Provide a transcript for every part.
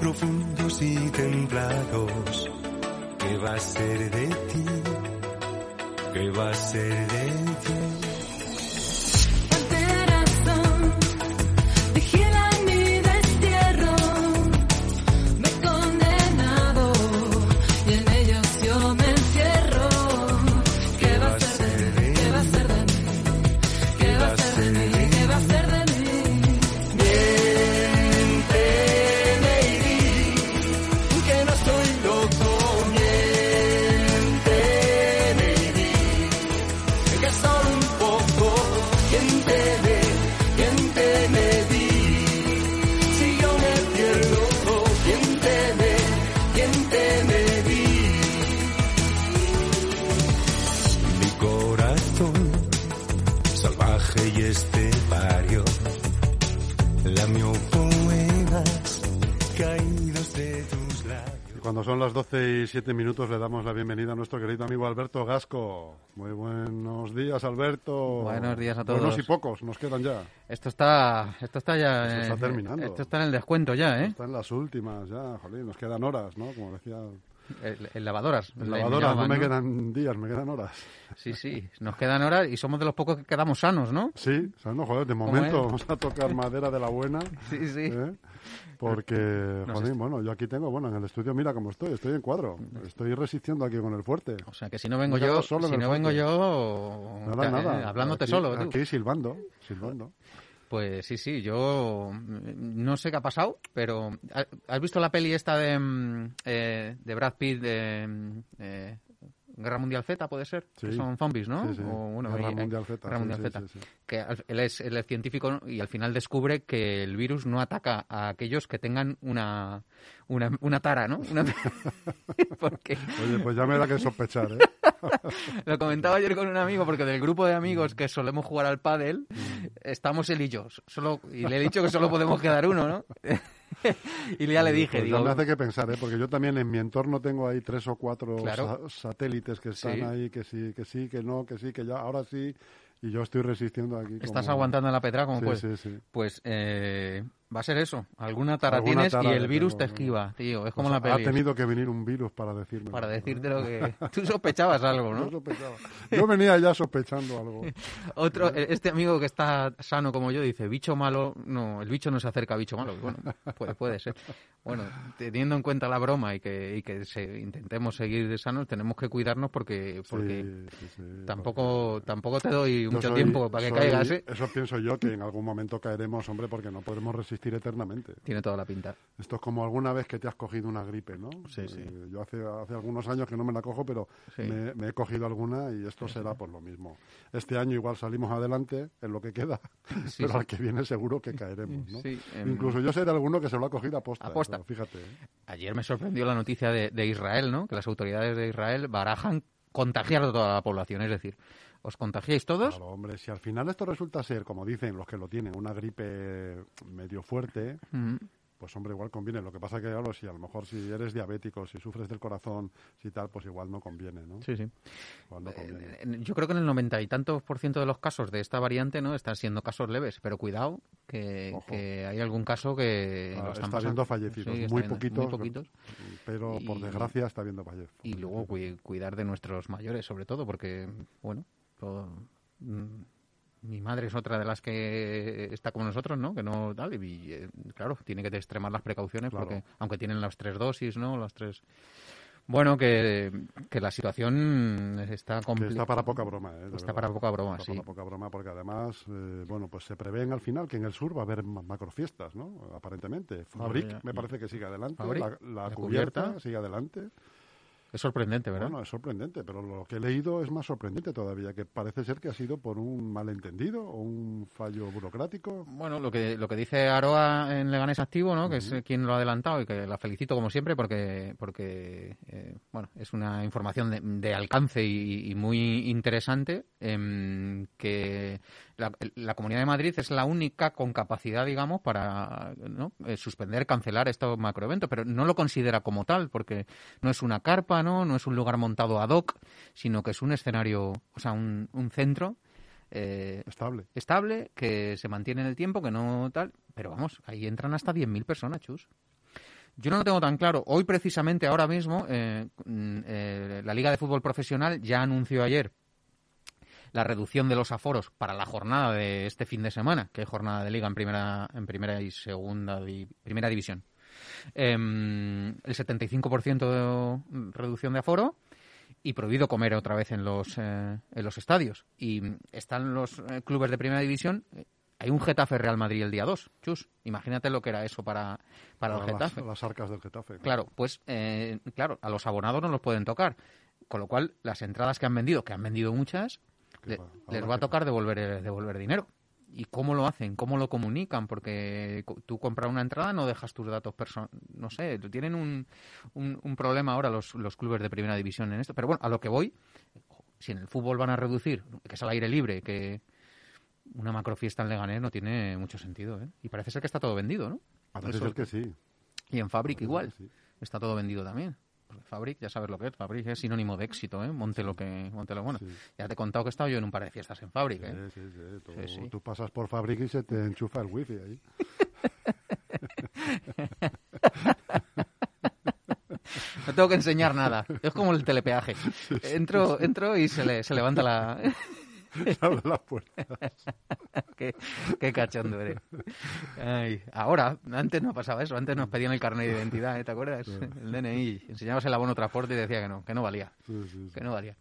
profundos y templados. ¿Qué va a ser de ti? ¿Qué va a ser de ti? Son las 12 y 7 minutos, le damos la bienvenida a nuestro querido amigo Alberto Gasco. Muy buenos días, Alberto. Buenos días a todos. Buenos y pocos, nos quedan ya. Esto está, esto está ya. Esto está terminando. Esto está en el descuento ya, ¿eh? Está en las últimas ya, jolín, nos quedan horas, ¿no? Como decía el, lavadoras. El lavadoras, no me quedan días, me quedan horas. Sí, sí, nos quedan horas y somos de los pocos que quedamos sanos, ¿no? Sí, sanos, joder, de momento vamos a tocar madera de la buena. Sí, sí. ¿eh? Porque, joder, bueno, yo aquí tengo, bueno, en el estudio mira cómo estoy, estoy en cuadro. Estoy resistiendo aquí con el fuerte. O sea, que si no vengo yo, si no vengo yo, nada, nada. Eh, hablándote solo. Aquí silbando, silbando. Pues sí, sí, yo mm, no sé qué ha pasado, pero ¿has visto la peli esta de, mm, eh, Brad Pitt de mm, eh, Guerra Mundial Z, puede ser? Que son zombies, ¿no? Sí, Guerra Mundial Z. Guerra Mundial Z. Que él es, él es científico y al final descubre que el virus no ataca a aquellos que tengan una una, una tara, ¿no? Oye, pues ya me da que sospechar, ¿eh? Lo comentaba ayer con un amigo, porque del grupo de amigos que solemos jugar al pádel, estamos él y yo. Solo, y le he dicho que solo podemos quedar uno, ¿no? y ya le dije, pues digo... me hace que pensar, ¿eh? Porque yo también en mi entorno tengo ahí tres o cuatro satélites que están ahí, que sí, que sí, que no, que sí, que ya, ahora sí, y yo estoy resistiendo aquí. Estás aguantando la petra como sí, Sí, sí. Pues eh, Va a ser eso. Alguna tara tienes y el virus te esquiva, tío. Es como la peli. Ha tenido que venir un virus para decirme. Para decirte lo que... Tú sospechabas algo, ¿no? Yo Yo venía ya sospechando algo. Otro, este amigo que está sano como yo dice, bicho malo... No, el bicho no se acerca a bicho malo. Bueno, puede, puede ser. Bueno, teniendo en cuenta la broma y que, y que se, intentemos seguir sanos, tenemos que cuidarnos porque, porque tampoco, tampoco te doy mucho tiempo para que caigas, ¿eh? Eso pienso yo, que en algún momento caeremos, hombre, porque no podemos resistir eternamente. Tiene toda la pinta. Esto es como alguna vez que te has cogido una gripe, ¿no? Sí, sí. Eh, yo hace, hace algunos años que no me la cojo, pero me, he cogido alguna y esto será por lo mismo. Este año igual salimos adelante en lo que queda, pero al que viene seguro que caeremos, ¿no? Incluso yo sé alguno que se lo ha cogido a posta. Aposta. fíjate. ¿eh? Ayer me sorprendió la noticia de, de Israel, ¿no? Que las autoridades de Israel barajan contagiar a toda la población, es decir, ¿Os contagiáis todos? Claro, hombre, si al final esto resulta ser, como dicen los que lo tienen, una gripe medio fuerte, pues hombre, igual conviene. Lo que pasa que, claro, si a lo mejor si eres diabético, si sufres del corazón, si tal, pues igual no conviene, ¿no? Sí, sí. Eh, yo creo que en el noventa y tantos por ciento de los casos de esta variante, ¿no? Están siendo casos leves, pero cuidado que, hay algún caso que ah, está habiendo fallecidos, muy, poquitos, pero por desgracia está habiendo fallecidos. Y luego cuidar de nuestros mayores, sobre todo, porque, bueno, mm, mi madre es otra de las que está como nosotros, ¿no? Que no tal y, eh, claro, tiene que extremar las precauciones porque aunque tienen las tres dosis, ¿no? Las tres bueno, que, que la situación está complicada. Está para poca broma, ¿eh? Está para poca broma, está sí. Para poca broma, porque además, eh, bueno, pues se prevén al final que en el sur va a haber macrofiestas, ¿no? Aparentemente. Fabric me parece que sigue adelante. la, cubierta sigue adelante. Es sorprendente, ¿verdad? Bueno, es sorprendente, pero lo que he leído es más sorprendente todavía, que parece ser que ha sido por un malentendido o un fallo burocrático. Bueno, lo que, lo que dice Aroa en Leganés Activo, ¿no? que es quien lo ha adelantado y que la felicito como siempre porque, porque eh, bueno, es una información de, alcance y, muy interesante, eh, que la, Comunidad de Madrid es la única con capacidad, digamos, para ¿no? Eh, suspender, cancelar estos macroeventos, pero no lo considera como tal, porque no es una carpa, ¿no? No es un lugar montado ad hoc, sino que es un escenario, o sea, un, un centro eh, estable. estable, que se mantiene en el tiempo, que no tal. Pero vamos, ahí entran hasta 10.000 personas, chus. Yo no lo tengo tan claro. Hoy, precisamente, ahora mismo, eh, mm, eh, la Liga de Fútbol Profesional ya anunció ayer la reducción de los aforos para la jornada de este fin de semana, que es jornada de liga en primera, en primera y segunda primera división. Em, el 75% de reducción de aforo y prohibido comer otra vez en los, eh, en los estadios. Y están los eh, clubes de primera división. Hay un Getafe Real Madrid el día 2, chus. Imagínate lo que era eso para, para, el Getafe. Las, arcas del Getafe. Claro, pues, eh, claro, a los abonados no los pueden tocar. Con lo cual, las entradas que han vendido, que han vendido muchas, les va a tocar devolver, devolver dinero. ¿Y cómo lo hacen? ¿Cómo lo comunican? Porque tú compras una entrada, no dejas tus datos personales. No sé, tienen un, un, problema ahora los, los, clubes de primera división en esto. Pero bueno, a lo que voy, si en el fútbol van a reducir, que es al aire libre, que una macrofiesta en Leganés no tiene mucho sentido. ¿eh? Y parece ser que está todo vendido, ¿no? Parece ser que sí. Y en Fabric igual. Está todo vendido también. Fabric, ya sabes lo que es. Fabric es sinónimo de éxito, ¿eh? Monte lo que, monte lo bueno. Ya te he contado que he estado yo en un par de fiestas en Fabric, ¿eh? Sí, sí, sí. Tú, pasas por Fabric y se te enchufa el wifi ahí. no tengo que enseñar nada. Es como el telepeaje. Entro, entro y se, le, se levanta la... abre las puertas. qué, qué cachondo eres. ahora, antes no pasaba eso, antes nos pedían el carnet de identidad, ¿eh? ¿te acuerdas? El DNI, enseñabas el abono transporte y decía que no, que no valía, que no valía.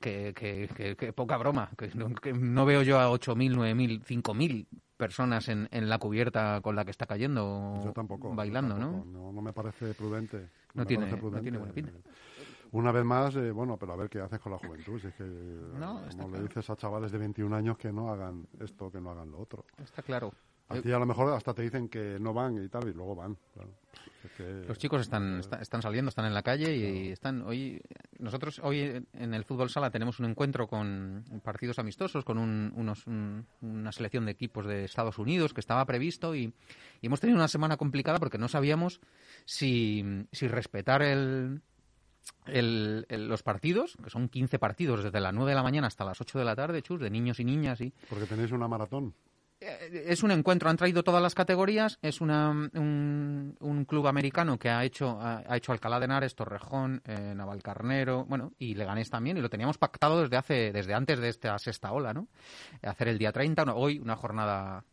Que, que, que, poca broma, que no, veo yo a 8.000, 9.000, 5.000 personas en, en la cubierta con la que está cayendo yo tampoco, bailando, ¿no? ¿no? me parece prudente. No, tiene, no tiene buena pinta una vez más, eh, bueno, pero a ver qué haces con la juventud. Si es que, no, como le dices a chavales de 21 años que no hagan esto, que no hagan lo otro. Está claro. A ti a lo mejor hasta te dicen que no van y tal, y luego van. Los chicos están, están saliendo, están en la calle y están hoy. Nosotros hoy en el fútbol sala tenemos un encuentro con partidos amistosos, con unos, una selección de equipos de Estados Unidos que estaba previsto y, y hemos tenido una semana complicada porque no sabíamos si, si respetar el, el, los partidos, que son 15 partidos desde las 9 de la mañana hasta las 8 de la tarde, chus, de niños y niñas. y Porque tenéis una maratón. Eh, es un encuentro, han traído todas las categorías, es una, un, un, club americano que ha hecho, ha, hecho Alcalá de Henares, Torrejón, eh, Navalcarnero, bueno, y Leganés también, y lo teníamos pactado desde hace, desde antes de esta sexta ola, ¿no? Hacer el día 30, hoy una jornada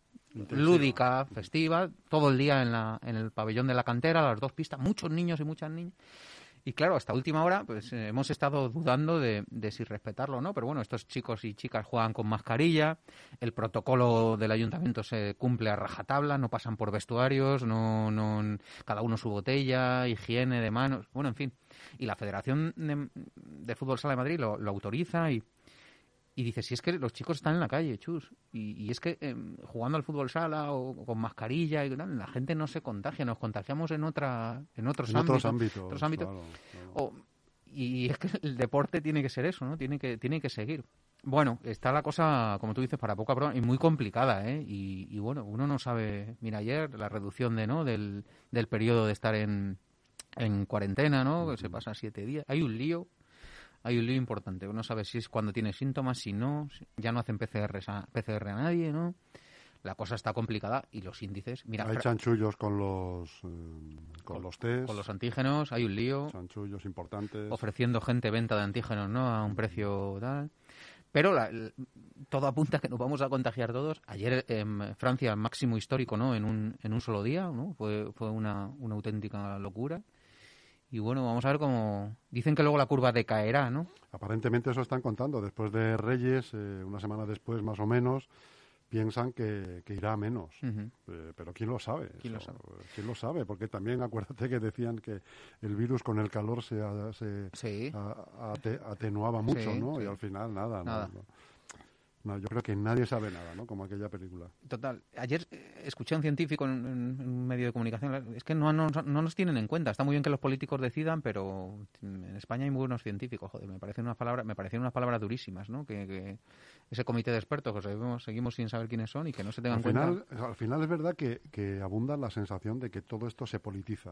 lúdica, festiva, todo el día en, la, en el pabellón de la cantera, las dos pistas, muchos niños y muchas niñas. Y claro, hasta última hora pues eh, hemos estado dudando de, si respetarlo o no, pero bueno, estos chicos y chicas juegan con mascarilla, el protocolo del ayuntamiento se cumple a rajatabla, no pasan por vestuarios, no, no cada uno su botella, higiene de manos, bueno, en fin. Y la Federación de, Fútbol Sala de Madrid lo autoriza y, y dices, si es que los chicos están en la calle, chus, y, es que em, jugando al fútbol sala o, con mascarilla, y la gente no se contagia, nos contagiamos en otra en otros ámbitos. ámbitos, y es que el deporte tiene que ser eso, ¿no? Tiene que, tiene que seguir. Bueno, está la cosa, como tú dices, para poca broma, y muy complicada, ¿eh? Y, bueno, uno no sabe, mira, ayer la reducción de, ¿no? del, del periodo de estar en, en cuarentena, ¿no? Que se pasa siete días. Hay un lío hay un lío importante. Uno sabe si es cuando tiene síntomas, si no, ya no hacen PCR a, PCR a nadie, ¿no? La cosa está complicada y los índices... Mira, hay chanchullos con los, eh, con, los test. Con los antígenos, hay un lío. Chanchullos importantes. Ofreciendo gente venta de antígenos, ¿no? A un precio tal. Pero todo apunta a que nos vamos a contagiar todos. Ayer en Francia, máximo histórico, ¿no? En un, en un solo día, ¿no? Fue, fue una, una auténtica locura. Y bueno, vamos a ver cómo... Dicen que luego la curva decaerá, ¿no? Aparentemente eso están contando. Después de Reyes, eh, una semana después más o menos, piensan que, irá a menos. Eh, pero ¿quién lo sabe? ¿Quién lo sabe? ¿Quién lo sabe? Porque también acuérdate que decían que el virus con el calor se, se atenuaba mucho, ¿no? Y al final nada. nada. ¿no? No, yo creo que nadie sabe nada, ¿no? Como aquella película. Total. Ayer eh, escuché a un científico en, un medio de comunicación. Es que no, no, nos tienen en cuenta. Está muy bien que los políticos decidan, pero en España hay muy buenos científicos. Joder, me parecen unas palabras, me parecen unas palabras durísimas, ¿no? Que, ese comité de expertos que seguimos, seguimos sin saber quiénes son y que no se tengan al final, cuenta. Al final es verdad que, que, abunda la sensación de que todo esto se politiza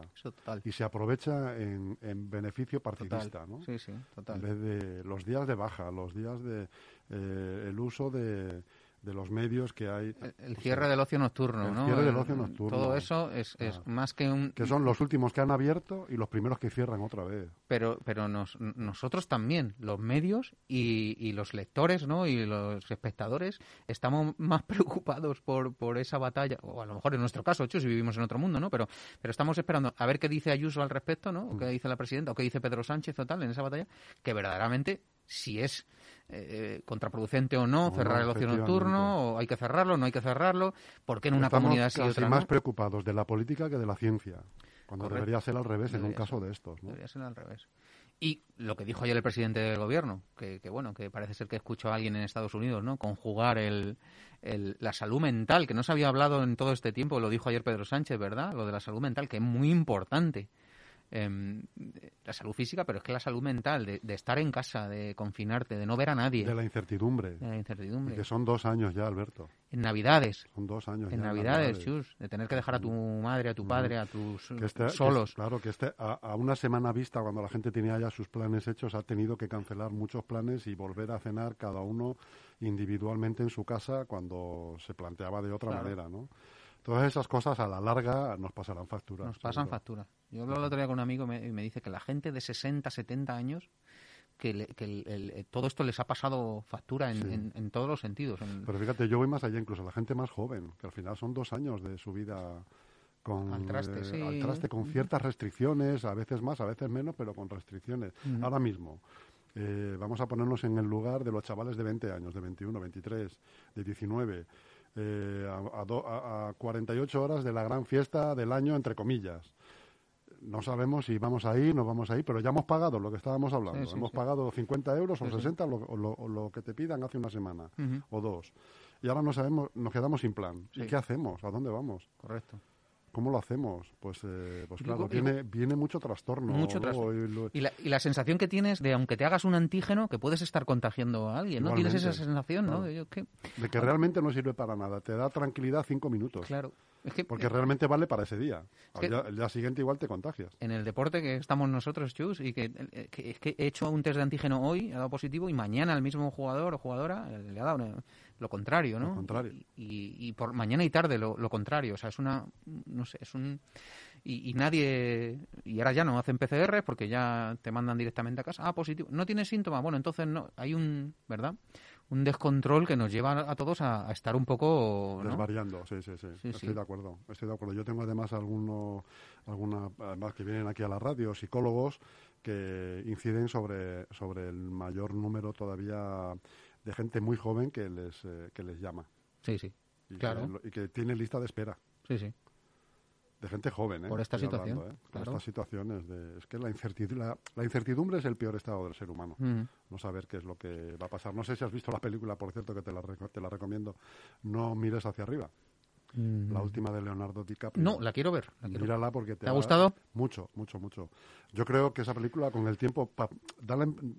y se aprovecha en, en beneficio partidista, ¿no? Sí, sí, total. En vez de los días de baja, los días de eh, el uso de de los medios que hay. El, cierre del ocio nocturno, el cierre del ocio nocturno. Todo eso es, es más que un... Que son los últimos que han abierto y los primeros que cierran otra vez. Pero, pero nosotros también, los medios y, y, los lectores ¿no? y los espectadores, estamos más preocupados por, por esa batalla, o a lo mejor en nuestro caso, hecho, si vivimos en otro mundo, ¿no? Pero, pero estamos esperando a ver qué dice Ayuso al respecto, ¿no? O qué mm. dice la presidenta, o qué dice Pedro Sánchez o tal en esa batalla, que verdaderamente si es eh, contraproducente o no, cerrar el ocio nocturno, o hay que cerrarlo, no hay que cerrarlo, ¿por qué en una comunidad sí y más preocupados de la política que de la ciencia, cuando debería ser al revés en un caso de estos. Debería ser al revés. Y lo que dijo ayer el presidente del gobierno, que, bueno, que parece ser que escuchó a alguien en Estados Unidos, ¿no? Conjugar el, la salud mental, que no se había hablado en todo este tiempo, lo dijo ayer Pedro Sánchez, ¿verdad? Lo de la salud mental, que es muy importante. Em, la salud física, pero es que la salud mental, de, estar en casa, de confinarte, de no ver a nadie. De la incertidumbre. De la incertidumbre. que son dos años ya, Alberto. En Navidades. Son dos años en Navidades, Chus. De tener que dejar a tu madre, a tu padre, a tus solos. claro, que este, a, una semana vista, cuando la gente tenía ya sus planes hechos, ha tenido que cancelar muchos planes y volver a cenar cada uno individualmente en su casa cuando se planteaba de otra manera, ¿no? Todas esas cosas a la larga nos pasarán factura. Nos pasan factura. Yo hablo el otro día con un amigo y me, dice que la gente de 60, 70 años que, que todo esto les ha pasado factura en, todos los sentidos. Pero fíjate, yo voy más allá, incluso la gente más joven, que al final son dos años de su vida con, al traste, eh, traste con ciertas restricciones, a veces más, a veces menos, pero con restricciones. Ahora mismo, eh, vamos a ponernos en el lugar de los chavales de 20 años, de 21, 23, de 19 eh, a, a, 48 horas de la gran fiesta del año, entre comillas. No sabemos si vamos a ir, no vamos a ir, pero ya hemos pagado lo que estábamos hablando. hemos pagado 50 euros o 60 o lo, que te pidan hace una semana o dos. Y ahora no sabemos, nos quedamos sin plan. ¿Y qué hacemos? ¿A dónde vamos? Correcto. ¿Cómo lo hacemos? Pues, eh, pues claro, viene, viene mucho trastorno. Mucho trastorno. Y, la, y, la, sensación que tienes de, aunque te hagas un antígeno, que puedes estar contagiando a alguien, ¿no? Tienes esa sensación, ¿no? De, que, de que realmente no sirve para nada. Te da tranquilidad cinco minutos. Claro. Porque realmente vale para ese día. el día siguiente igual te contagias. En el deporte que estamos nosotros, Chus, y que, es que he hecho un test de antígeno hoy, ha dado positivo, y mañana el mismo jugador o jugadora le ha dado lo contrario, ¿no? Lo contrario. Y, y, por mañana y tarde lo, lo, contrario. O sea, es una, no sé, es un... Y, y, nadie... Y ahora ya no hacen PCR porque ya te mandan directamente a casa. Ah, positivo. ¿No tienes síntomas? Bueno, entonces no. Hay un... ¿Verdad? un descontrol que nos lleva a todos a, estar un poco desvariando sí sí, sí estoy de acuerdo estoy de acuerdo yo tengo además algunos alguna además que vienen aquí a la radio psicólogos que inciden sobre sobre el mayor número todavía de gente muy joven que les, eh, que les llama. Sí, sí. Y claro. Que, y que tiene lista de espera. Sí, sí. De gente joven, ¿eh? Por esta situación. ¿eh? Por estas situaciones. De, es que la incertidumbre, la, incertidumbre es el peor estado del ser humano. No saber qué es lo que va a pasar. No sé si has visto la película, por cierto, que te la, te la recomiendo. No mires hacia arriba. Mm. La última de Leonardo DiCaprio. No, la quiero ver. La Mírala porque te, ha gustado? Mucho, mucho, mucho. Yo creo que esa película con el tiempo,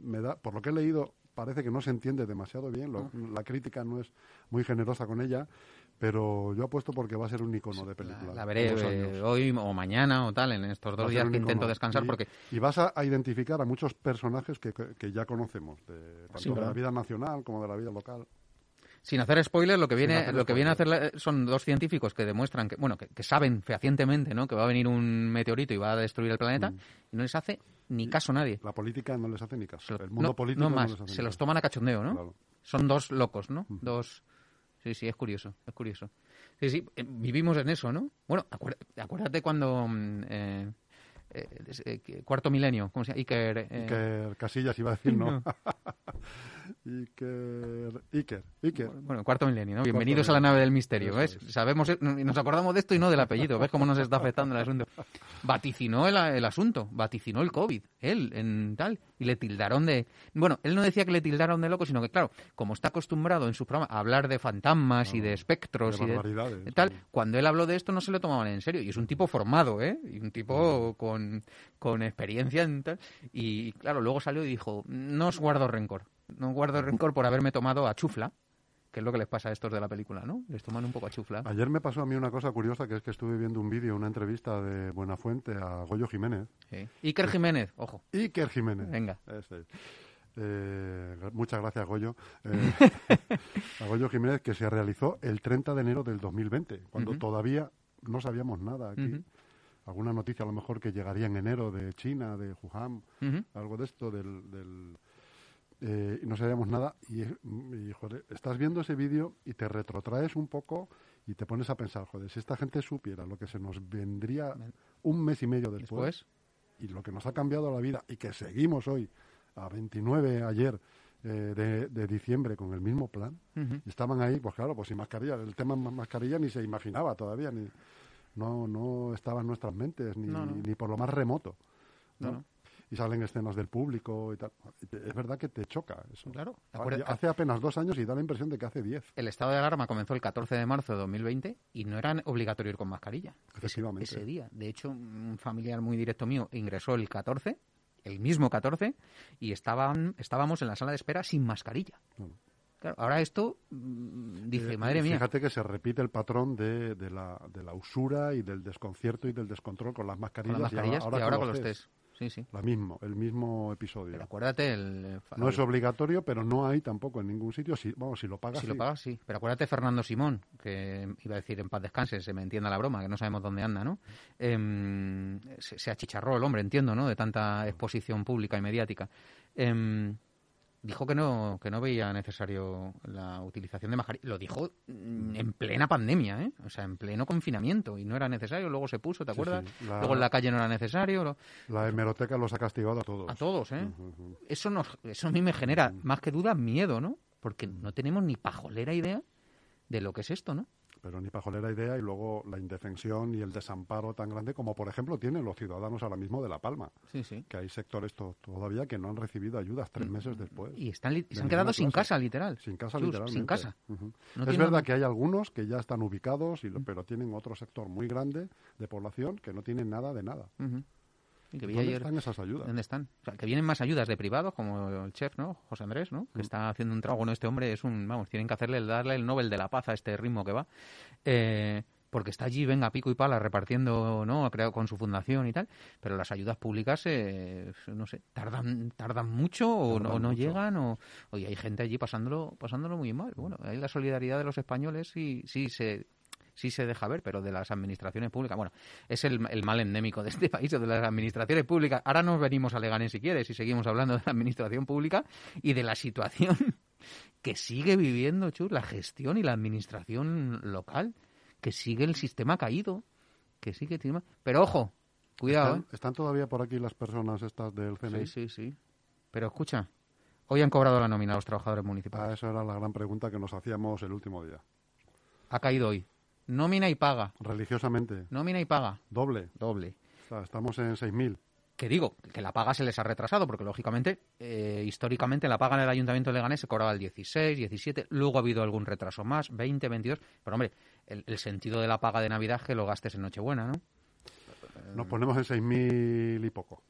me da, por lo que he leído, parece que no se entiende demasiado bien, ah. la crítica no es muy generosa con ella, pero yo apuesto porque va a ser un icono de película. La, veré eh, hoy o mañana o tal, en estos dos días que intento descansar. Y, porque y vas a, identificar a muchos personajes que, ya conocemos, de, tanto de la vida nacional como de la vida local. Sin hacer spoilers, lo que viene, lo que viene a hacer son dos científicos que demuestran que, bueno, que, saben fehacientemente, ¿no? Que va a venir un meteorito y va a destruir el planeta mm. y no les hace ni caso nadie. La política no les hace ni caso. el mundo político no más. se los toman a cachondeo, ¿no? Son dos locos, ¿no? Dos. Sí, sí, es curioso, es curioso. Sí, sí, eh, vivimos en eso, ¿no? Bueno, acuérdate cuando mm, eh, eh, cuarto milenio, ¿cómo se llama? Iker, Iker Casillas iba a decir, ¿no? Iker, Iker, Iker. Bueno, cuarto milenio, ¿no? Bienvenidos a la nave del misterio, ¿ves? Sabemos, nos acordamos de esto y no del apellido, ¿ves cómo nos está afectando el asunto? Vaticinó el, el asunto, vaticinó el COVID, él, en tal, y le tildaron de... Bueno, él no decía que le tildaron de loco, sino que, claro, como está acostumbrado en su programa a hablar de fantasmas y de espectros y de, tal, cuando él habló de esto no se lo tomaban en serio, y es un tipo formado, ¿eh? Y un tipo con, con experiencia en tal, y claro, luego salió y dijo, no os guardo rencor no guardo rencor por haberme tomado a chufla, que es lo que les pasa a estos de la película, ¿no? Les toman un poco a chufla. Ayer me pasó a mí una cosa curiosa, que es que estuve viendo un vídeo, una entrevista de Buenafuente a Goyo Jiménez. Sí. Iker Jiménez, ojo. Iker Jiménez. Venga. Eh, muchas gracias, Goyo. Eh, a Goyo Jiménez, que se realizó el 30 de enero del 2020, cuando todavía no sabíamos nada aquí. Alguna noticia a lo mejor que llegaría en enero de China, de Wuhan, algo de esto, del eh, y no sabíamos nada. Y, joder, estás viendo ese vídeo y te retrotraes un poco y te pones a pensar, joder, si esta gente supiera lo que se nos vendría un mes y medio después, y lo que nos ha cambiado la vida y que seguimos hoy, a 29 ayer eh, de, diciembre, con el mismo plan, estaban ahí, pues claro, pues sin mascarilla, el tema mascarilla ni se imaginaba todavía, ni no, no estaba en nuestras mentes, ni, ni por lo más remoto. ¿no? y salen escenas del público y tal. Es verdad que te choca eso. Claro. Hace apenas dos años y da la impresión de que hace diez. El estado de alarma comenzó el 14 de marzo de 2020 y no era obligatorio ir con mascarilla. Efectivamente. Ese, día. De hecho, un familiar muy directo mío ingresó el 14, el mismo 14, y estaban, estábamos en la sala de espera sin mascarilla. Claro, ahora esto mm, dice, eh, madre mía. Fíjate que se repite el patrón de, de, la, de la usura y del desconcierto y del descontrol con las mascarillas, y ahora, con los test. Sí, sí. La mismo, el mismo episodio. Pero acuérdate el... No es obligatorio, pero no hay tampoco en ningún sitio. Si, vamos, si lo pagas, Si lo pagas, sí. Pero acuérdate Fernando Simón, que iba a decir en paz descanse, se me entienda la broma, que no sabemos dónde anda, ¿no? Em, se, achicharró el hombre, entiendo, ¿no? De tanta exposición pública y mediática. Eh, dijo que no que no veía necesario la utilización de. Lo dijo en plena pandemia, ¿eh? O sea, en pleno confinamiento y no era necesario. Luego se puso, ¿te acuerdas? Luego en la calle no era necesario. La hemeroteca los ha castigado a todos. A todos, ¿eh? Eso nos, eso a mí me genera más que duda miedo, ¿no? Porque no tenemos ni pajolera idea de lo que es esto, ¿no? Pero ni pajolera idea y luego la indefensión y el desamparo tan grande como por ejemplo tienen los ciudadanos ahora mismo de La Palma. Sí, sí. Que hay sectores todavía que no han recibido ayudas tres mm, meses después. Y están se han quedado sin casa, literal. Sin casa, literalmente. Sin casa. es verdad que hay algunos que ya están ubicados, y, mm. pero tienen otro sector muy grande de población que no tienen nada de nada. ¿Dónde están esas ayudas? ¿Dónde están? O sea, que vienen más ayudas de privados, como el chef, ¿no? José Andrés, ¿no? Que mm. está haciendo un trabajo. Bueno, este hombre es un... Vamos, tienen que hacerle, darle el Nobel de la Paz a este ritmo que va. Eh, porque está allí, venga, pico y pala, repartiendo, ¿no? Ha creado con su fundación y tal. Pero las ayudas públicas, eh, no sé, tardan tardan mucho o, no, llegan o... Oye, hay gente allí pasándolo pasándolo muy mal. Bueno, hay la solidaridad de los españoles y sí se sí se deja ver, pero de las administraciones públicas, bueno, es el, mal endémico de este país, de las administraciones públicas. Ahora nos venimos a Leganés si quieres y seguimos hablando de la administración pública y de la situación que sigue viviendo, Chur, la gestión y la administración local, que sigue el sistema caído, que sigue... Pero ojo, cuidado. ¿Están, ¿eh? ¿Están todavía por aquí las personas estas del CNI? Sí, sí, sí. Pero escucha, hoy han cobrado la nómina los trabajadores municipales. Ah, esa era la gran pregunta que nos hacíamos el último día. Ha caído hoy. Nómina y paga. Religiosamente. Nómina y paga. Doble. Doble. Estamos en 6.000. Que digo, que la paga se les ha retrasado, porque lógicamente, eh, históricamente, la paga en el Ayuntamiento de Leganés se cobraba el 16, 17, luego ha habido algún retraso más, 20, 22. Pero hombre, el, sentido de la paga de Navidad es que lo gastes en Nochebuena, ¿no? Nos ponemos en 6.000 y poco.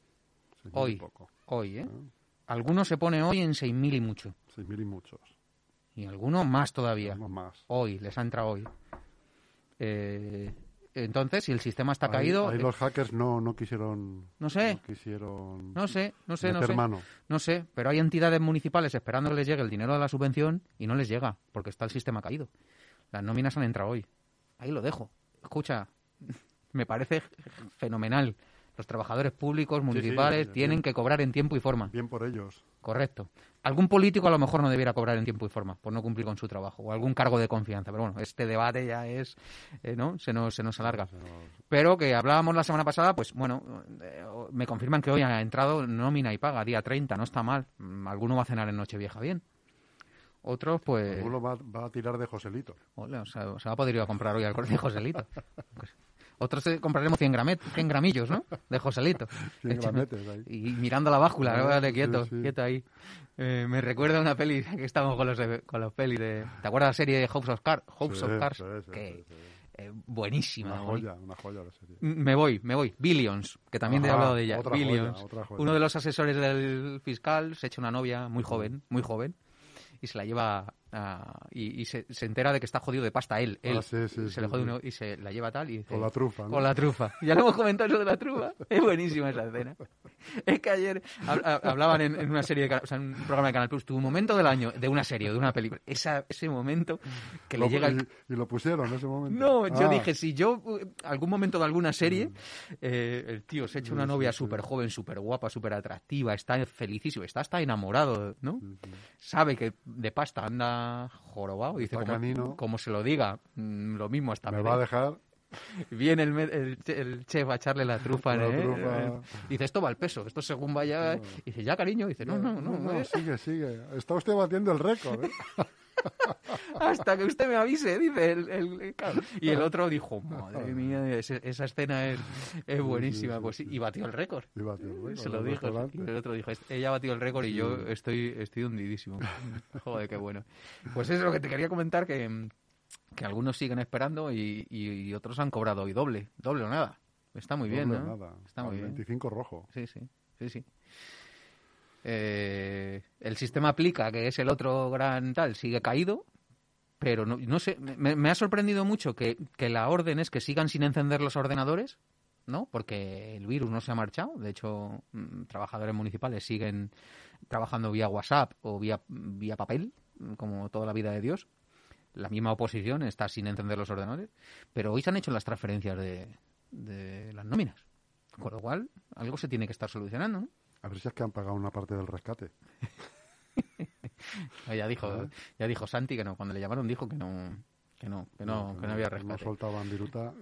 hoy, poco. hoy, ¿eh? Ah. Algunos se pone hoy en 6.000 y mucho. 6.000 y muchos. Y algunos más todavía. más. Hoy, les ha entrado hoy. Eh, entonces, si el sistema está caído... Ahí los hackers no, no quisieron... No sé. No quisieron... No sé, no sé, no sé. No sé, pero hay entidades municipales esperando que les llegue el dinero de la subvención y no les llega, porque está el sistema caído. Las nóminas han entrado hoy. Ahí lo dejo. Escucha, me parece fenomenal los trabajadores públicos, municipales, tienen que cobrar en tiempo y forma. Bien por ellos. Correcto. Algún político a lo mejor no debiera cobrar en tiempo y forma por no cumplir con su trabajo o algún cargo de confianza. Pero bueno, este debate ya es, eh, ¿no? Se nos, se nos alarga. Pero que hablábamos la semana pasada, pues bueno, eh, me confirman que hoy ha entrado nómina y paga, día 30, no está mal. Mm, alguno va a cenar en Nochevieja bien. Otros, pues... Alguno va, a tirar de Joselito. o sea, se va a poder ir a comprar hoy al corte de Joselito. Otros compraremos 100, gramet, 100 gramillos, ¿no? De Joselito. 100 grametes ahí. Y mirando la báscula, vale, quieto, quieto ahí. Eh, me recuerda una peli que estamos con los, con los pelis de... ¿Te acuerdas la serie de House of, Car House of Cars? que, eh, buenísima. Una joya, una joya la serie. Me voy, me voy. Billions, que también te he hablado de ella. Billions. Uno de los asesores del fiscal se echa una novia muy joven, muy joven, y se la lleva y, se, entera de que está jodido de pasta él. él ah, se le jode uno y se la lleva tal y dice, Con la trufa. Con la trufa. Ya lo hemos comentado eso de la trufa. Es buenísima esa escena. Es que ayer hablaban en, una serie, de, o sea, en un programa de Canal Plus, tu momento del año, de una serie, de una película. Esa, ese momento que le llega... Y, lo pusieron en ese momento. No, yo ah. dije, si yo, algún momento de alguna serie, mm. eh, el tío se echa una novia súper joven, súper guapa, súper atractiva, está felicísimo, está hasta enamorado, ¿no? Sabe que de pasta anda jorobado dice, como, se lo diga, mm, lo mismo hasta me va a dejar Viene el, el, chef a echarle la trufa. ¿eh? Dice, esto va al peso, esto según vaya... Y dice, ya, cariño. dice, no, no, no. no, sigue, sigue. Está usted batiendo el récord. ¿eh? Hasta que usted me avise, dice el, Y el otro dijo, madre mía, esa escena es, es buenísima. Pues sí, y batió el récord. Se lo dijo. El otro dijo, ella batió el récord y yo estoy, estoy hundidísimo. Joder, qué bueno. Pues eso es lo que te quería comentar, que que algunos siguen esperando y, otros han cobrado hoy doble, doble o nada. Está muy bien, ¿no? Nada. Está muy 25 rojo. Sí, sí, sí, sí. Eh, el sistema aplica, que es el otro gran tal, sigue caído, pero no, no sé, me, ha sorprendido mucho que, que, la orden es que sigan sin encender los ordenadores, ¿no? Porque el virus no se ha marchado. De hecho, mm, trabajadores municipales siguen trabajando vía WhatsApp o vía, vía papel, como toda la vida de Dios la misma oposición está sin encender los ordenadores, pero hoy se han hecho las transferencias de, de las nóminas. Con lo cual, algo se tiene que estar solucionando. A ver si es que han pagado una parte del rescate. ya dijo, ya dijo Santi que no. Cuando le llamaron dijo que no, que no, que no, que no había rescate. No soltaban viruta.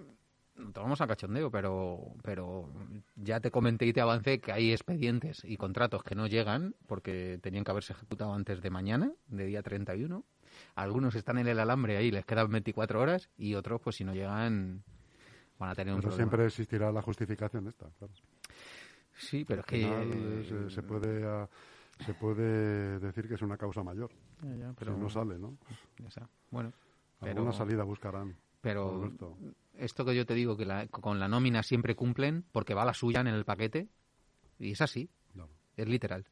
Tomamos a cachondeo, pero, pero ya te comenté y te avancé que hay expedientes y contratos que no llegan porque tenían que haberse ejecutado antes de mañana, de día 31, algunos están en el alambre ahí, les quedan 24 horas y otros, pues si no llegan, van a tener un Pero siempre existirá la justificación esta, claro. Sí, pero es que... Eh, se, puede, ah, se puede decir que es una causa mayor. pero no sale, ¿no? Bueno, Alguna salida buscarán. Pero esto que yo te digo, que con la nómina siempre cumplen porque va la suya en el paquete, y es así, es literal.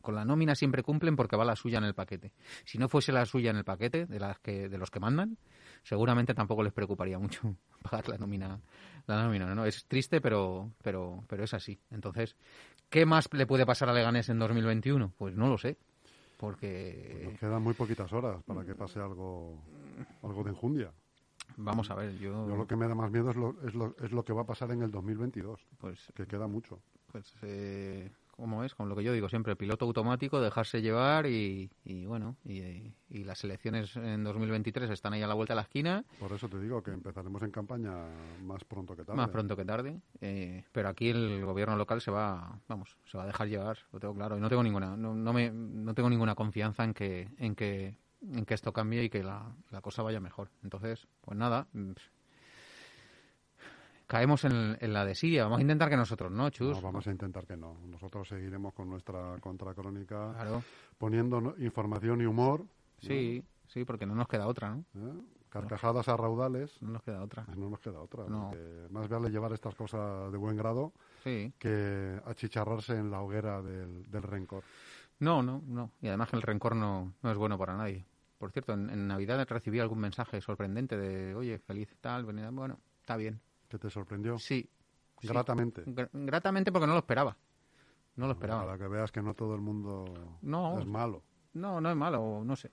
Con la nómina siempre cumplen porque va la suya en el paquete. Si no fuese la suya en el paquete de las que de los que mandan, seguramente tampoco les preocuparía mucho pagar la nómina. La nómina, ¿no? Es triste, pero pero pero es así. Entonces, ¿qué más le puede pasar a Leganés en 2021? Pues no lo sé. Porque pues nos quedan muy poquitas horas para que pase algo algo de enjundia. Vamos a ver, yo... lo que me da más miedo es lo, es lo, es lo que va a pasar en el 2022, pues, que queda mucho. Pues eh, como es, con lo que yo digo siempre, piloto automático, dejarse llevar y, bueno, y, las elecciones en 2023 están ahí a la vuelta de la esquina. Por eso te digo que empezaremos en campaña más pronto que tarde. Más pronto que tarde, eh, pero aquí el gobierno local se va, vamos, se va a dejar llevar, lo tengo claro, y no tengo ninguna, no, no, me, no tengo ninguna confianza en que, en que, en que esto cambie y que la, la cosa vaya mejor. Entonces, pues nada, caemos en, la desidia. Vamos a intentar que nosotros no, Chus. No, vamos a intentar que no. Nosotros seguiremos con nuestra contracrónica poniendo información y humor. Sí, sí, porque no nos queda otra, ¿no? ¿Eh? Carcajadas a raudales. No nos queda otra. No nos queda otra. Más vale llevar estas cosas de buen grado que achicharrarse en la hoguera del, rencor. No, no, no. Y además que el rencor no, no es bueno para nadie. Por cierto, en, en Navidad recibí algún mensaje sorprendente de, oye, feliz tal, bueno, está bien, ¿Que te sorprendió? Sí. Gratamente. Gratamente porque no lo esperaba. No lo esperaba. Para que veas que no todo el mundo es malo. No, no es malo, no sé.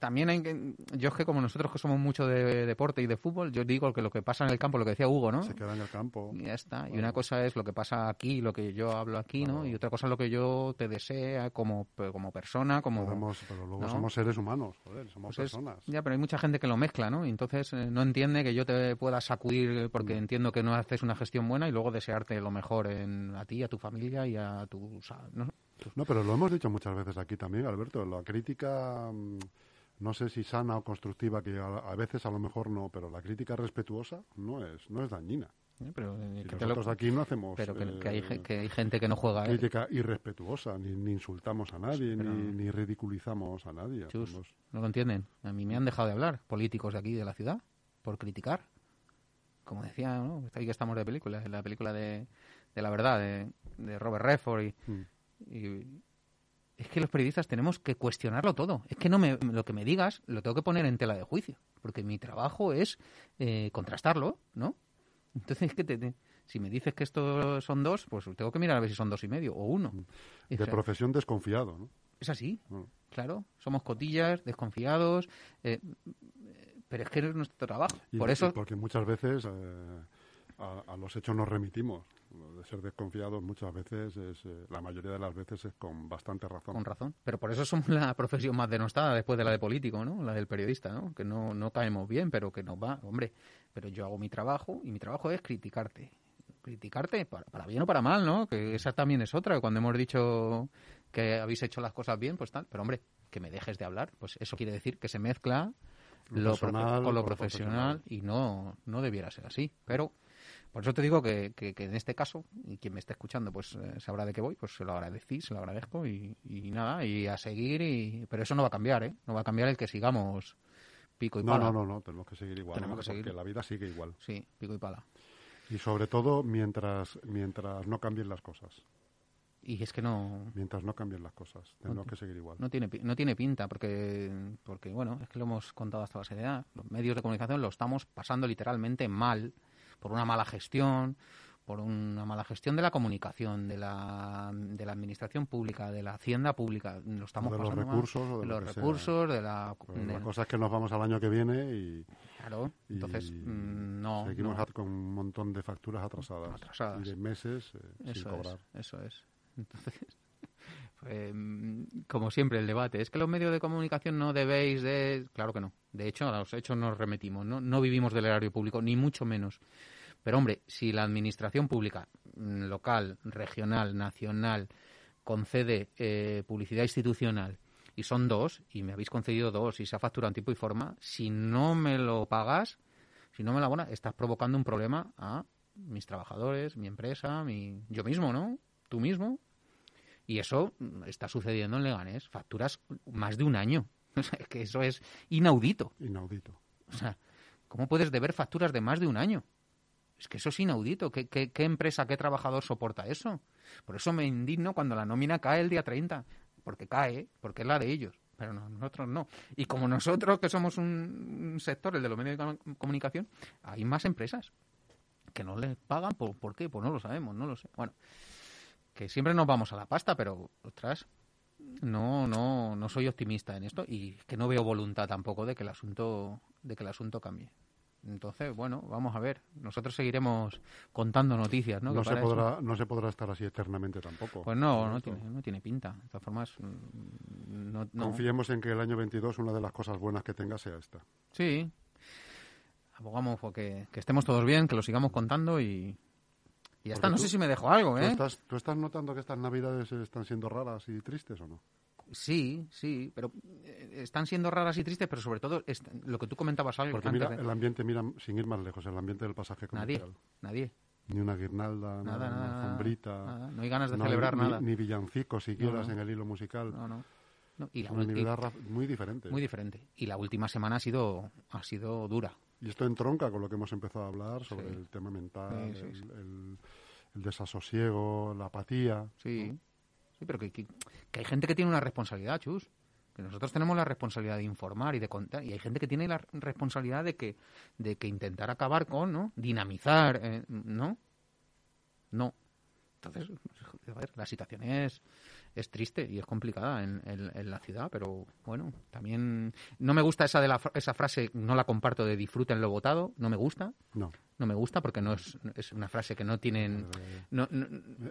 también hay que, yo es que como nosotros que somos mucho de deporte y de fútbol, yo digo que lo que pasa en el campo, lo que decía Hugo, ¿no? Se queda en el campo. Y ya está. Y una cosa es lo que pasa aquí, lo que yo hablo aquí, ¿no? Y otra cosa es lo que yo te desea como, como persona, como... pero luego somos seres humanos, joder, somos pues personas. ya, pero hay mucha gente que lo mezcla, ¿no? Y entonces eh, no entiende que yo te pueda sacudir porque mm. entiendo que no haces una gestión buena y luego desearte lo mejor en, a ti, a tu familia y a tu... ¿no? No, pero lo hemos dicho muchas veces aquí también, Alberto. La crítica, mm, no sé si sana o constructiva, que a, veces a lo mejor no, pero la crítica respetuosa no es, no es dañina. pero eh, nosotros aquí no hacemos pero que, hay, eh, que, hay, gente que no juega ¿eh? crítica irrespetuosa ni, ni, insultamos a nadie ni, ridiculizamos a nadie no lo entienden a mí me han dejado de hablar políticos de aquí de la ciudad por criticar como decía ¿no? ahí que estamos de película la película de, de la verdad de, Robert Redford y, mm y, es que los periodistas tenemos que cuestionarlo todo. Es que no me, lo que me digas lo tengo que poner en tela de juicio, porque mi trabajo es eh, contrastarlo, ¿no? Entonces, que te, si me dices que estos son dos, pues tengo que mirar a ver si son dos y medio o uno. De profesión desconfiado, ¿no? Es así, claro. Somos cotillas, desconfiados, eh, pero es que es nuestro trabajo. Por eso... Porque muchas veces eh, a, los hechos nos remitimos. De ser desconfiados muchas veces, es, eh, la mayoría de las veces es con bastante razón. Con razón. Pero por eso somos la profesión más denostada después de la de político, ¿no? La del periodista, ¿no? Que no, no caemos bien, pero que nos va, hombre. Pero yo hago mi trabajo y mi trabajo es criticarte. Criticarte para, para bien o para mal, ¿no? Que esa también es otra. Cuando hemos dicho que habéis hecho las cosas bien, pues tal. Pero hombre, que me dejes de hablar, pues eso quiere decir que se mezcla lo, personal con lo profesional, y no, no debiera ser así. Pero por eso te digo que, que, en este caso, y quien me esté escuchando pues eh, sabrá de qué voy, pues se lo agradecí, se lo agradezco y, nada, y a seguir, y pero eso no va a cambiar, ¿eh? No va a cambiar el que sigamos pico y pala. No, no, no, tenemos que seguir igual, tenemos que seguir. porque la vida sigue igual. Sí, pico y pala. Y sobre todo mientras, mientras no cambien las cosas. Y es que no... Mientras no cambien las cosas, tenemos que seguir igual. No tiene, no tiene pinta, porque, porque, bueno, es que lo hemos contado hasta la seriedad. Los medios de comunicación lo estamos pasando literalmente mal por una mala gestión, por una mala gestión de la comunicación, de la, de la administración pública, de la hacienda pública. Lo estamos de los recursos, de, los recursos, de la... la cosa es que nos vamos al año que viene y... Claro, entonces mm, no... Seguimos con un montón de facturas atrasadas. Atrasadas. Y de meses eh, sin cobrar. eso es. Entonces... Pues, como siempre, el debate. ¿Es que los medios de comunicación no debéis de...? Claro que no. De hecho, a los hechos nos remetimos. No, no vivimos del erario público, ni mucho menos. Pero, hombre, si la administración pública, mm, local, regional, nacional, concede eh, publicidad institucional y son dos, y me habéis concedido dos, y se ha facturado en tiempo y forma, si no me lo pagas, si no me lo abonas, estás provocando un problema a mis trabajadores, mi empresa, mi... yo mismo, ¿no? Tú mismo, y eso mm, está sucediendo en Leganés. Facturas más de un año. O sea, que eso es inaudito. Inaudito. O sea, ¿cómo puedes deber facturas de más de un año? Es que eso es inaudito. ¿Qué, qué, qué empresa, qué trabajador soporta eso? Por eso me indigno cuando la nómina cae el día 30. Porque cae, porque es la de ellos. Pero nosotros no. Y como nosotros, que somos un, sector, el de los medios de comunicación, hay más empresas que no les pagan. ¿Por, ¿Por qué? Pues no lo sabemos, no lo sé. Bueno, que siempre nos vamos a la pasta, pero, ostras, no, no, no soy optimista en esto y que no veo voluntad tampoco de que el asunto, de que el asunto cambie. Entonces, bueno, vamos a ver. Nosotros seguiremos contando noticias, ¿no? No se, podrá, no se podrá estar así eternamente tampoco. Pues no, no tiene, no tiene pinta. De todas formas, mm, no, Confiemos en que el año 22 una de las cosas buenas que tenga sea esta. Sí. Abogamos porque que estemos todos bien, que lo sigamos contando y, y ya está, no sé si me dejo algo, ¿eh? ¿tú estás, notando que estas navidades están siendo raras y tristes o no? Sí, sí, pero eh, están siendo raras y tristes, pero sobre todo lo que tú comentabas algo. Porque mira, el ambiente, mira, sin ir más lejos, el ambiente del pasaje comercial. Nadie, nadie. Ni una guirnalda, nada, nada, una sombrita. No hay ganas de celebrar nada. Ni villancicos siquiera en el hilo musical. No, no. Y la una muy diferente. Muy diferente. Y la última semana ha sido, ha sido dura. Y esto entronca con lo que hemos empezado a hablar sobre el tema mental, el, desasosiego, la apatía. Sí, sí pero que, que, hay gente que tiene una responsabilidad, Chus. Que nosotros tenemos la responsabilidad de informar y de contar. Y hay gente que tiene la responsabilidad de que, de que intentar acabar con, ¿no? Dinamizar, eh, ¿no? No. Entonces, a ver, la situación es, es triste y es complicada en, en, la ciudad, pero bueno, también no me gusta esa de la, esa frase, no la comparto de disfruten lo votado, no me gusta. No. No me gusta porque no es, es una frase que no tienen. No,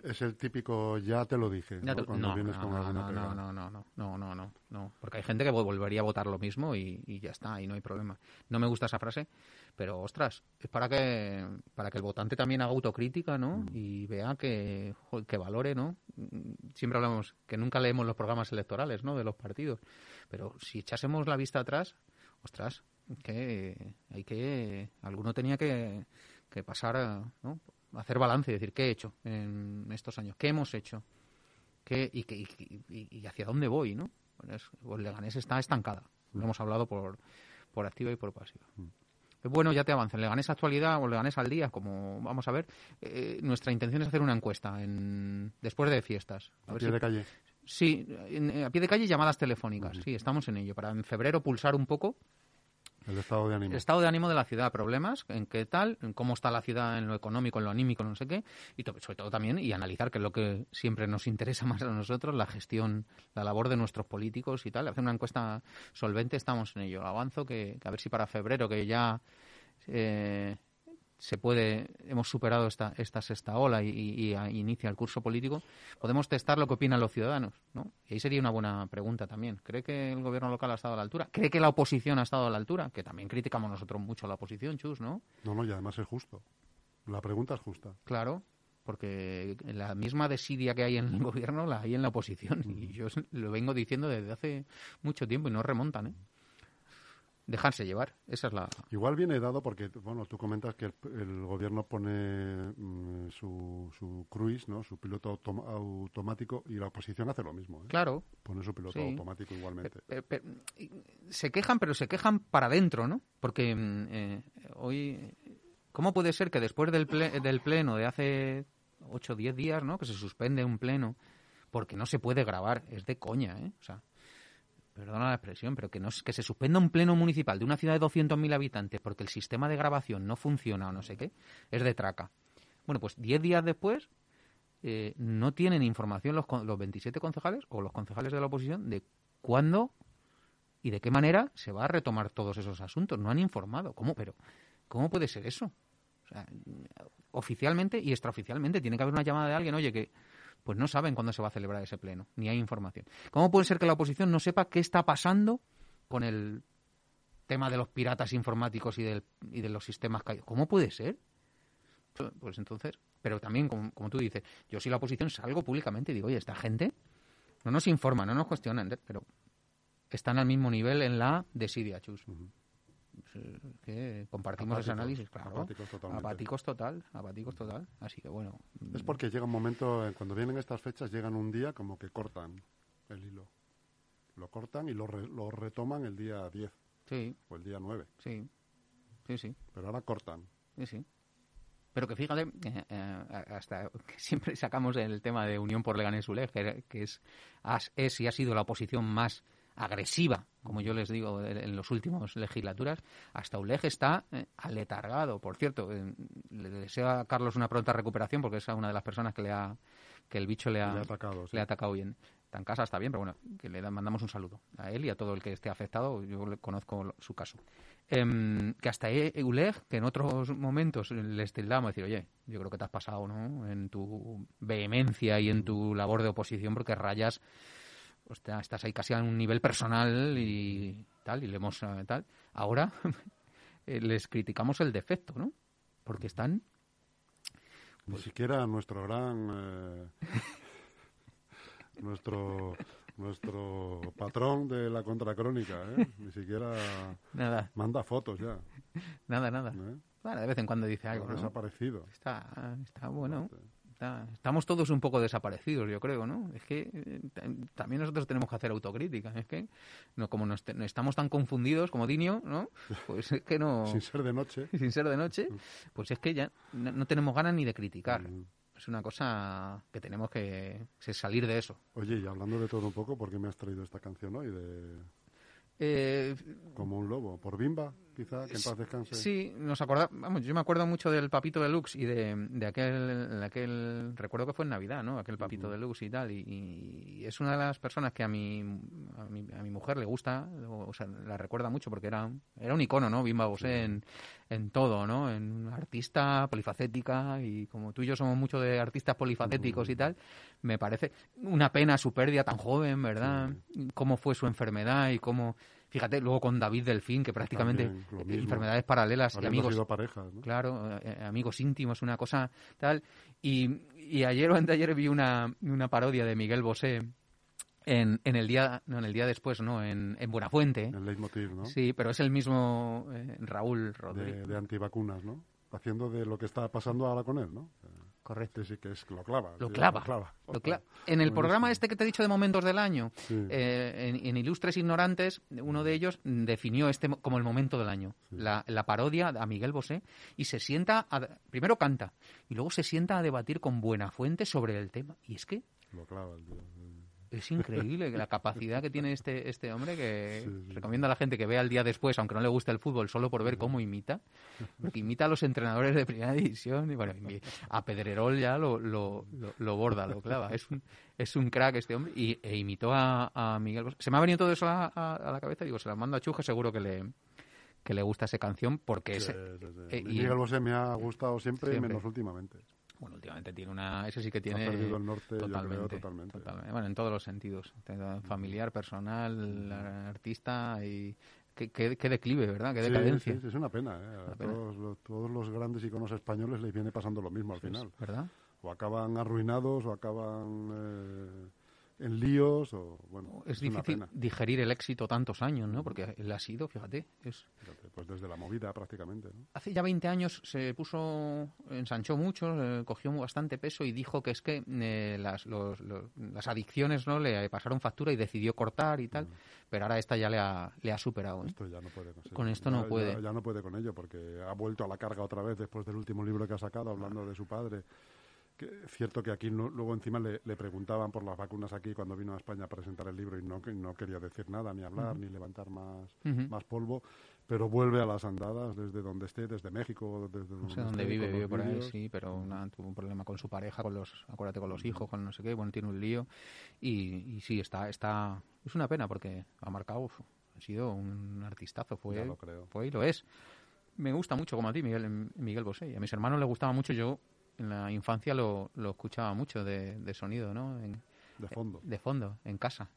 es el típico ya te lo dije. ¿no? Cuando vienes con no, no, no, no, no, no, no, no, no, porque hay gente que volvería a votar lo mismo y, y ya está, y no hay problema. No me gusta esa frase pero, ostras, es para que, para que el votante también haga autocrítica, ¿no? Mm. Y vea que, que valore, ¿no? Siempre hablamos que nunca leemos los programas electorales, ¿no? De los partidos. Pero si echásemos la vista atrás, ostras, que hay que... Alguno tenía que, que pasar, a, ¿no? hacer balance y decir, ¿qué he hecho en estos años? ¿Qué hemos hecho? ¿Qué, y, y, y, hacia dónde voy, ¿no? Pues, el Leganés está estancada. Lo hemos hablado por, por activa y por pasiva. Mm bueno, ya te avancen. Le ganes actualidad o le ganes al día, como vamos a ver. Eh, nuestra intención es hacer una encuesta en después de fiestas. A, ver si, de calle. Sí, a pie de calle llamadas telefónicas. Sí, estamos en ello. Para en febrero pulsar un poco el estado de ánimo. El estado de ánimo de la ciudad, problemas, en qué tal, en cómo está la ciudad en lo económico, en lo anímico, no sé qué, y sobre todo también, y analizar, que es lo que siempre nos interesa más a nosotros, la gestión, la labor de nuestros políticos y tal. Hacer una encuesta solvente, estamos en ello. Avanzo que, que a ver si para febrero, que ya eh, se puede, hemos superado esta, esta sexta ola y, inicia el curso político, podemos testar lo que opinan los ciudadanos, ¿no? Y ahí sería una buena pregunta también. ¿Cree que el gobierno local ha estado a la altura? ¿Cree que la oposición ha estado a la altura? Que también criticamos nosotros mucho a la oposición, Chus, ¿no? No, no, y además es justo. La pregunta es justa. Claro, porque la misma desidia que hay en el gobierno la hay en la oposición. Y yo lo vengo diciendo desde hace mucho tiempo y no remontan, ¿eh? Dejarse llevar. Esa es la. Igual viene dado porque, bueno, tú comentas que el, gobierno pone mm, su, su cruise, ¿no? Su piloto automático y la oposición hace lo mismo. ¿eh? Claro. Pone su piloto automático igualmente. se quejan, pero se quejan para adentro, ¿no? Porque mm, eh, hoy. ¿Cómo puede ser que después del, del pleno de hace 8 o 10 días, ¿no? Que se suspende un pleno porque no se puede grabar. Es de coña, ¿eh? O sea, perdona la expresión, pero que, no, que se suspenda un pleno municipal de una ciudad de 200.000 habitantes porque el sistema de grabación no funciona o no sé qué, es de traca. Bueno, pues 10 días después eh, no tienen información los, los 27 concejales o los concejales de la oposición de cuándo y de qué manera se va a retomar todos esos asuntos. No han informado. ¿Cómo? Pero, ¿cómo puede ser eso? O sea, oficialmente y extraoficialmente tiene que haber una llamada de alguien, oye, que pues no saben cuándo se va a celebrar ese pleno, ni hay información. ¿Cómo puede ser que la oposición no sepa qué está pasando con el tema de los piratas informáticos y, del, y de los sistemas caídos? ¿Cómo puede ser? Pues entonces, pero también, como, tú dices, yo si la oposición salgo públicamente y digo, oye, esta gente no nos informa, no nos cuestionan, pero están al mismo nivel en la desidia, chus que compartimos ese análisis, claro. Apáticos, total, apáticos total. Así que bueno. Es porque llega un momento, cuando vienen estas fechas, llegan un día como que cortan el hilo. Lo cortan y lo, lo retoman el día 10. Sí. O el día 9. Sí. Sí, sí. Pero ahora cortan. Sí, sí. Pero que fíjate, eh, eh, hasta que siempre sacamos el tema de Unión por Leganés Uleg, que, que es, es y ha sido la oposición más agresiva, como yo les digo, en los últimos legislaturas, hasta ULEG está eh, aletargado. Por cierto, eh, le deseo a Carlos una pronta recuperación porque es una de las personas que le ha que el bicho le ha, atacado, le ha atacado bien. Está en casa, está bien, pero bueno, que le mandamos un saludo a él y a todo el que esté afectado. Yo le conozco su caso. Em, que hasta ULEG, que en otros momentos les tildamos decir, oye, yo creo que te has pasado ¿no? en tu vehemencia y en tu labor de oposición porque rayas estás ahí casi a un nivel personal y tal, y le hemos eh, tal. Ahora eh, les criticamos el defecto, ¿no? Porque están... Ni pues siquiera nuestro gran... Eh, nuestro nuestro patrón de la contracrónica, ¿eh? Ni siquiera nada. manda fotos ya. Nada, nada. Bueno, de vez en cuando dice algo. ¿no? Desaparecido. Está, está bueno estamos todos un poco desaparecidos, yo creo, ¿no? Es que eh, también nosotros tenemos que hacer autocrítica. Es que no, como no estamos tan confundidos como Dinio, ¿no? Pues es que no... sin ser de noche. Sin ser de noche, pues es que ya no, tenemos ganas ni de criticar. Mm. Es una cosa que tenemos que, salir de eso. Oye, y hablando de todo un poco, ¿por qué me has traído esta canción hoy de eh, Como un lobo, por Bimba, quizá, que en paz descanse. Sí, nos acordamos, vamos, yo me acuerdo mucho del Papito Deluxe y de, de aquel, aquel, recuerdo que fue en Navidad, ¿no? Aquel Papito de Deluxe y tal, y, es una de las personas que a mi, a mi, a mi mujer le gusta, o, sea, la recuerda mucho porque era, era un icono, ¿no? Bimba Bosé en, en todo, ¿no? En artista polifacética y como tú y yo somos mucho de artistas polifacéticos y tal, me parece una pena su pérdida tan joven, ¿verdad? Cómo fue su enfermedad y cómo Fíjate, luego con David Delfín, que prácticamente enfermedades paralelas y amigos. Claro, eh, eh, amigos íntimos, una cosa tal. Y, y ayer o anteayer vi una, una parodia de Miguel Bosé en, en, el día no en el día después no en, en Buenafuente. El leitmotiv no sí pero es el mismo eh, Raúl Rodríguez. de, de, antivacunas no haciendo de lo que está pasando ahora con él no Correcto. Sí, que es, lo clava. Lo clava. Lo clava. En el programa este que te he dicho de momentos del año, eh, en, Ilustres Ignorantes, uno de ellos definió este como el momento del año. La, parodia a Miguel Bosé. Y se sienta, primero canta, y luego se sienta a debatir con buena fuente sobre el tema. Y es que... Lo clava el es increíble la capacidad que tiene este, este hombre que recomiendo a la gente que vea el día después, aunque no le guste el fútbol, solo por ver cómo imita, porque imita a los entrenadores de primera división y bueno, a Pedrerol ya lo, lo, lo, borda, lo clava. Es un, es un crack este hombre y, e imitó a, a Miguel Se me ha venido todo eso a, a, la cabeza y digo, se la mando a Chuja, seguro que le que le gusta esa canción porque es... Eh, Miguel Bosé me ha gustado siempre, menos últimamente. Bueno, últimamente tiene una... Eso sí que tiene... Ha perdido el norte, totalmente, totalmente. Bueno, en todos los sentidos. Familiar, personal, artista y... Qué, qué, declive, ¿verdad? Qué decadencia. Sí, sí, es una pena. ¿eh? A Todos, los, todos los grandes iconos españoles les viene pasando lo mismo al final. ¿Verdad? O acaban arruinados o acaban... Eh en líos o bueno es, difícil digerir el éxito tantos años no porque él ha sido fíjate es pues desde la movida prácticamente ¿no? hace ya 20 años se puso ensanchó mucho eh, cogió bastante peso y dijo que es que eh, las, las adicciones no le pasaron factura y decidió cortar y tal mm. pero ahora esta ya le ha, le ha superado ¿eh? esto ya no puede con esto no puede ya, no puede con ello porque ha vuelto a la carga otra vez después del último libro que ha sacado hablando de su padre cierto que aquí luego encima le, preguntaban por las vacunas aquí cuando vino a España a presentar el libro y no, no quería decir nada, ni hablar, ni levantar más, más polvo, pero vuelve a las andadas desde donde esté, desde México, desde donde, no sé dónde vive, vive por ahí, sí, pero tuvo un problema con su pareja, con los, acuérdate, con los hijos, con no sé qué, bueno, tiene un lío y, y sí, está, está, es una pena porque ha marcado, ha sido un artistazo, fue, lo creo. fue y lo es. Me gusta mucho como a ti, Miguel, Miguel Bosé. A mis hermanos les gustaba mucho, yo en la infancia lo, lo escuchaba mucho de, sonido, ¿no? de fondo. De fondo, en casa.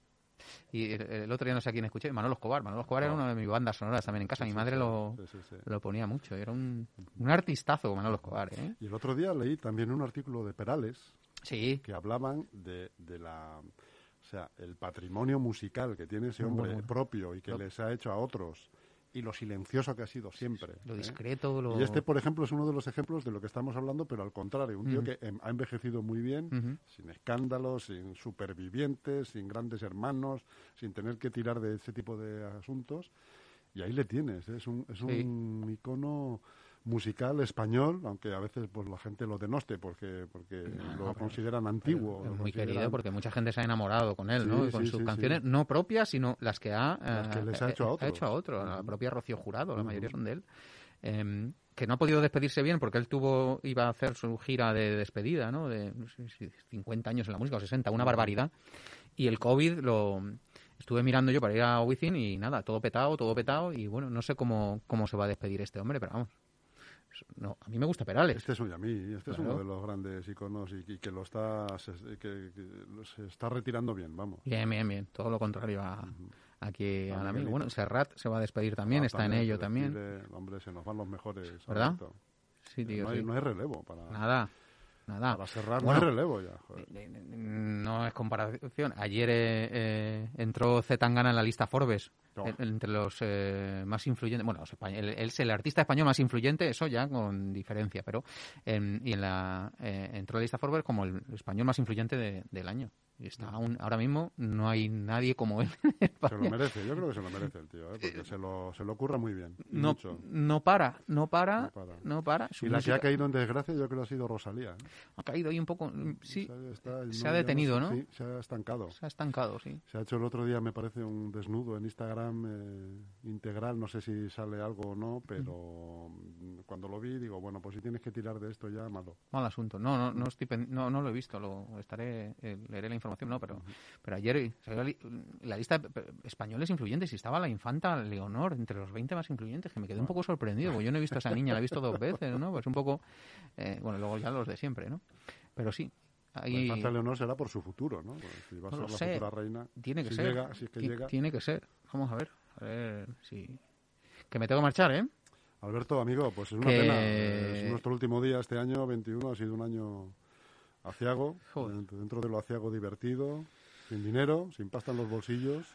Y el, otro día no sé a quién escuché, Manolo Escobar. Manolo Escobar era una de mis bandas sonoras también en casa. Mi madre lo, lo ponía mucho. Era un, un artistazo Manolo Escobar. ¿eh? Y el otro día leí también un artículo de Perales sí. que hablaban de, de la... O sea, el patrimonio musical que tiene ese hombre propio y que les ha hecho a otros y lo silencioso que ha sido siempre. Lo ¿eh? discreto, lo... Y este, por ejemplo, es uno de los ejemplos de lo que estamos hablando, pero al contrario, un tío que em, ha envejecido muy bien, sin escándalos, sin supervivientes, sin grandes hermanos, sin tener que tirar de ese tipo de asuntos. Y ahí le tienes, ¿eh? es un, es un icono musical español, aunque a veces pues la gente lo denoste porque porque lo consideran antiguo. Es muy querido porque mucha gente se ha enamorado con él, ¿no? con sus canciones no propias, sino las que ha, que les ha hecho a otros. Ha hecho a otro, la propia Rocío Jurado, la mayoría son de él. Em, que no ha podido despedirse bien porque él tuvo iba a hacer su gira de despedida, ¿no? De no sé, 50 años en la música o 60, una barbaridad. Y el COVID lo estuve mirando yo para ir a Wizzing y nada, todo petado, todo petado y bueno, no sé cómo cómo se va a despedir este hombre, pero vamos, no, a mí me gusta Perales. Este es, a mí, este es uno de los grandes iconos y, que lo está se, que, se está retirando bien, vamos. Bien, bien, bien. Todo lo contrario a, aquí a amigo. Bueno, Serrat se va a despedir también, ah, está en ello también. hombre, se nos van los mejores. ¿Verdad? Sí, tío. No hay, no hay relevo para. Nada. Nada. Para cerrar no hay relevo ya. No es comparación. Ayer eh, eh, entró Zetangana en la lista Forbes entre los eh, más influyentes, bueno, él, es el artista español más influyente, eso ya con diferencia, pero en, y en la eh, entró la lista Forbes como el español más influyente del año. Está aún, ahora mismo no hay nadie como él. se lo merece, yo creo que se lo merece el tío, ¿eh? porque se lo, se lo ocurra muy bien. No, no para, no para, no para. y la que ha caído en desgracia yo creo que ha sido Rosalía. ¿eh? Ha caído ahí un poco, sí, se ha detenido, ¿no? Sí, se ha estancado. Se ha estancado, sí. Se ha hecho el otro día, me parece, un desnudo en Instagram eh, integral, no sé si sale algo o no, pero cuando lo vi digo, bueno, pues si tienes que tirar de esto ya, malo. Mal asunto. No, no, no, estoy, no, no lo he visto, lo estaré, leeré la información no, pero, pero ayer salió la, lista de españoles influyentes y estaba la infanta Leonor entre los 20 más influyentes, que me quedé un poco sorprendido, porque yo no he visto a esa niña, la he visto dos veces, ¿no? Pues un poco, eh, bueno, luego ya los de siempre, ¿no? Pero sí, la infanta Leonor será por su futuro, ¿no? si va a ser la futura reina. Tiene que si ser. Llega, si es que llega. Tiene que ser. Vamos a ver. A ver si. Que me tengo que marchar, ¿eh? Alberto, amigo, pues es una pena. Es nuestro último día este año, 21, ha sido un año aciago, dentro de lo aciago divertido, sin dinero, sin pasta en los bolsillos,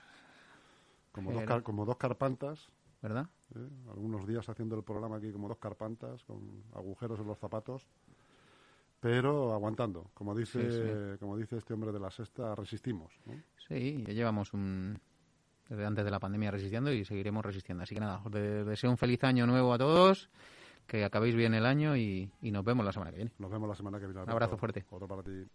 como, dos, como dos carpantas. ¿Verdad? ¿eh? Algunos días haciendo el programa aquí como dos carpantas, con agujeros en los zapatos, pero aguantando. Como dice, como dice este hombre de la sexta, resistimos. Sí, ya llevamos un, desde antes de la pandemia resistiendo y seguiremos resistiendo. Así que nada, os deseo un feliz año nuevo a todos que acabéis bien el año y, nos vemos la semana que viene. Nos vemos la semana que viene. Un abrazo fuerte. Otro para ti.